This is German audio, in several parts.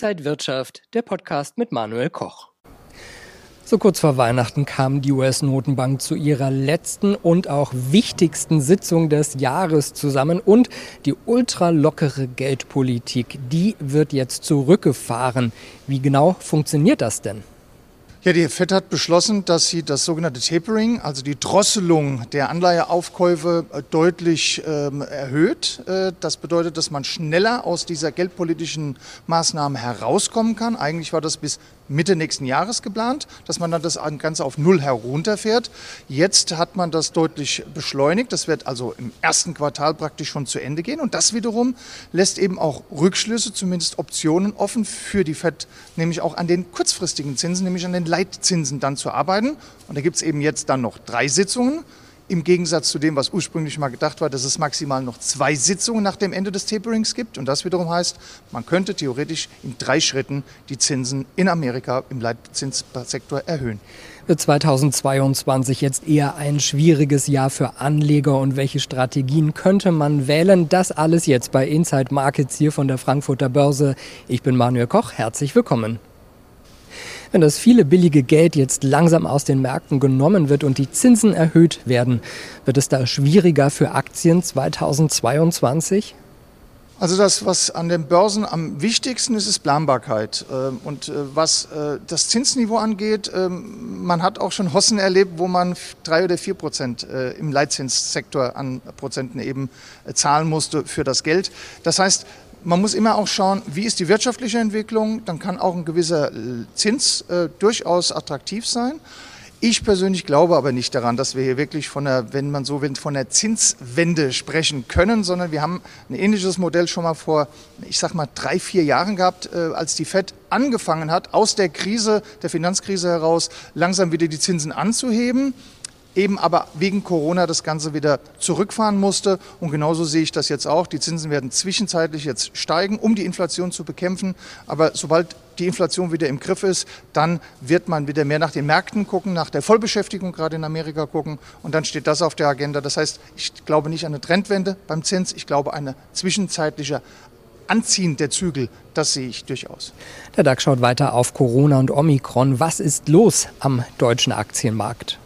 Inside Wirtschaft, der Podcast mit Manuel Koch. So kurz vor Weihnachten kam die US-Notenbank zu ihrer letzten und auch wichtigsten Sitzung des Jahres zusammen und die ultralockere Geldpolitik, die wird jetzt zurückgefahren. Wie genau funktioniert das denn? Ja, die FED hat beschlossen, dass sie das sogenannte Tapering, also die Drosselung der Anleiheaufkäufe äh, deutlich ähm, erhöht. Äh, das bedeutet, dass man schneller aus dieser geldpolitischen Maßnahme herauskommen kann. Eigentlich war das bis Mitte nächsten Jahres geplant, dass man dann das Ganze auf Null herunterfährt. Jetzt hat man das deutlich beschleunigt. Das wird also im ersten Quartal praktisch schon zu Ende gehen. Und das wiederum lässt eben auch Rückschlüsse, zumindest Optionen offen für die FED, nämlich auch an den kurzfristigen Zinsen, nämlich an den Leitzinsen dann zu arbeiten. Und da gibt es eben jetzt dann noch drei Sitzungen. Im Gegensatz zu dem, was ursprünglich mal gedacht war, dass es maximal noch zwei Sitzungen nach dem Ende des Taperings gibt. Und das wiederum heißt, man könnte theoretisch in drei Schritten die Zinsen in Amerika im Leitzinssektor erhöhen. Wird 2022 jetzt eher ein schwieriges Jahr für Anleger und welche Strategien könnte man wählen? Das alles jetzt bei Inside Markets hier von der Frankfurter Börse. Ich bin Manuel Koch, herzlich willkommen. Wenn das viele billige Geld jetzt langsam aus den Märkten genommen wird und die Zinsen erhöht werden, wird es da schwieriger für Aktien 2022? Also das, was an den Börsen am wichtigsten ist, ist Planbarkeit. Ähm, und äh, was äh, das Zinsniveau angeht, ähm, man hat auch schon Hossen erlebt, wo man drei oder vier Prozent äh, im Leitzinssektor an Prozenten eben zahlen musste für das Geld. Das heißt, man muss immer auch schauen, wie ist die wirtschaftliche Entwicklung. Dann kann auch ein gewisser Zins äh, durchaus attraktiv sein. Ich persönlich glaube aber nicht daran, dass wir hier wirklich von der, wenn man so will, von der Zinswende sprechen können, sondern wir haben ein ähnliches Modell schon mal vor, ich sag mal, drei, vier Jahren gehabt, äh, als die FED angefangen hat, aus der Krise, der Finanzkrise heraus, langsam wieder die Zinsen anzuheben eben aber wegen Corona das Ganze wieder zurückfahren musste. Und genauso sehe ich das jetzt auch. Die Zinsen werden zwischenzeitlich jetzt steigen, um die Inflation zu bekämpfen. Aber sobald die Inflation wieder im Griff ist, dann wird man wieder mehr nach den Märkten gucken, nach der Vollbeschäftigung gerade in Amerika gucken. Und dann steht das auf der Agenda. Das heißt, ich glaube nicht an eine Trendwende beim Zins. Ich glaube eine zwischenzeitliche Anziehen der Zügel, das sehe ich durchaus. Der DAX schaut weiter auf Corona und Omikron. Was ist los am deutschen Aktienmarkt?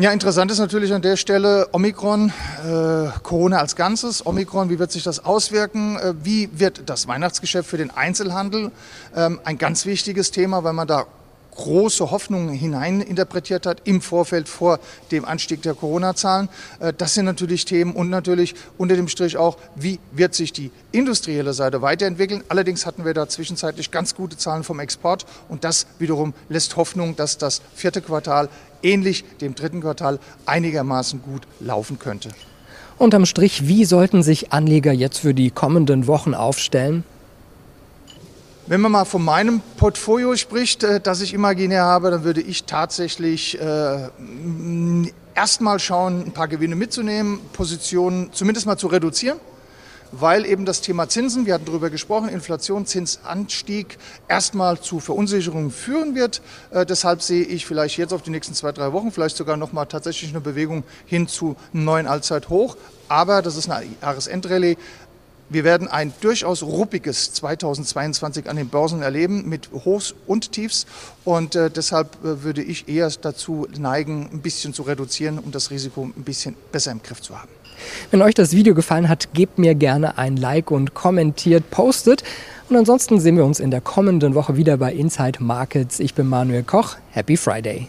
Ja, interessant ist natürlich an der Stelle Omikron, äh, Corona als Ganzes. Omikron, wie wird sich das auswirken? Äh, wie wird das Weihnachtsgeschäft für den Einzelhandel? Ähm, ein ganz wichtiges Thema, weil man da große Hoffnungen hineininterpretiert hat im Vorfeld vor dem Anstieg der Corona-Zahlen. Äh, das sind natürlich Themen und natürlich unter dem Strich auch, wie wird sich die industrielle Seite weiterentwickeln. Allerdings hatten wir da zwischenzeitlich ganz gute Zahlen vom Export und das wiederum lässt Hoffnung, dass das vierte Quartal ähnlich dem dritten Quartal einigermaßen gut laufen könnte. Unterm Strich, wie sollten sich Anleger jetzt für die kommenden Wochen aufstellen? Wenn man mal von meinem Portfolio spricht, äh, das ich imaginär habe, dann würde ich tatsächlich äh, erstmal schauen, ein paar Gewinne mitzunehmen, Positionen zumindest mal zu reduzieren weil eben das Thema Zinsen, wir hatten darüber gesprochen, Inflation, Zinsanstieg erstmal zu Verunsicherungen führen wird. Äh, deshalb sehe ich vielleicht jetzt auf die nächsten zwei, drei Wochen vielleicht sogar nochmal tatsächlich eine Bewegung hin zu einem neuen Allzeithoch. Aber das ist eine Jahresendrallye. Wir werden ein durchaus ruppiges 2022 an den Börsen erleben mit Hochs und Tiefs. Und äh, deshalb äh, würde ich eher dazu neigen, ein bisschen zu reduzieren, um das Risiko ein bisschen besser im Griff zu haben. Wenn euch das Video gefallen hat, gebt mir gerne ein Like und kommentiert, postet. Und ansonsten sehen wir uns in der kommenden Woche wieder bei Inside Markets. Ich bin Manuel Koch. Happy Friday.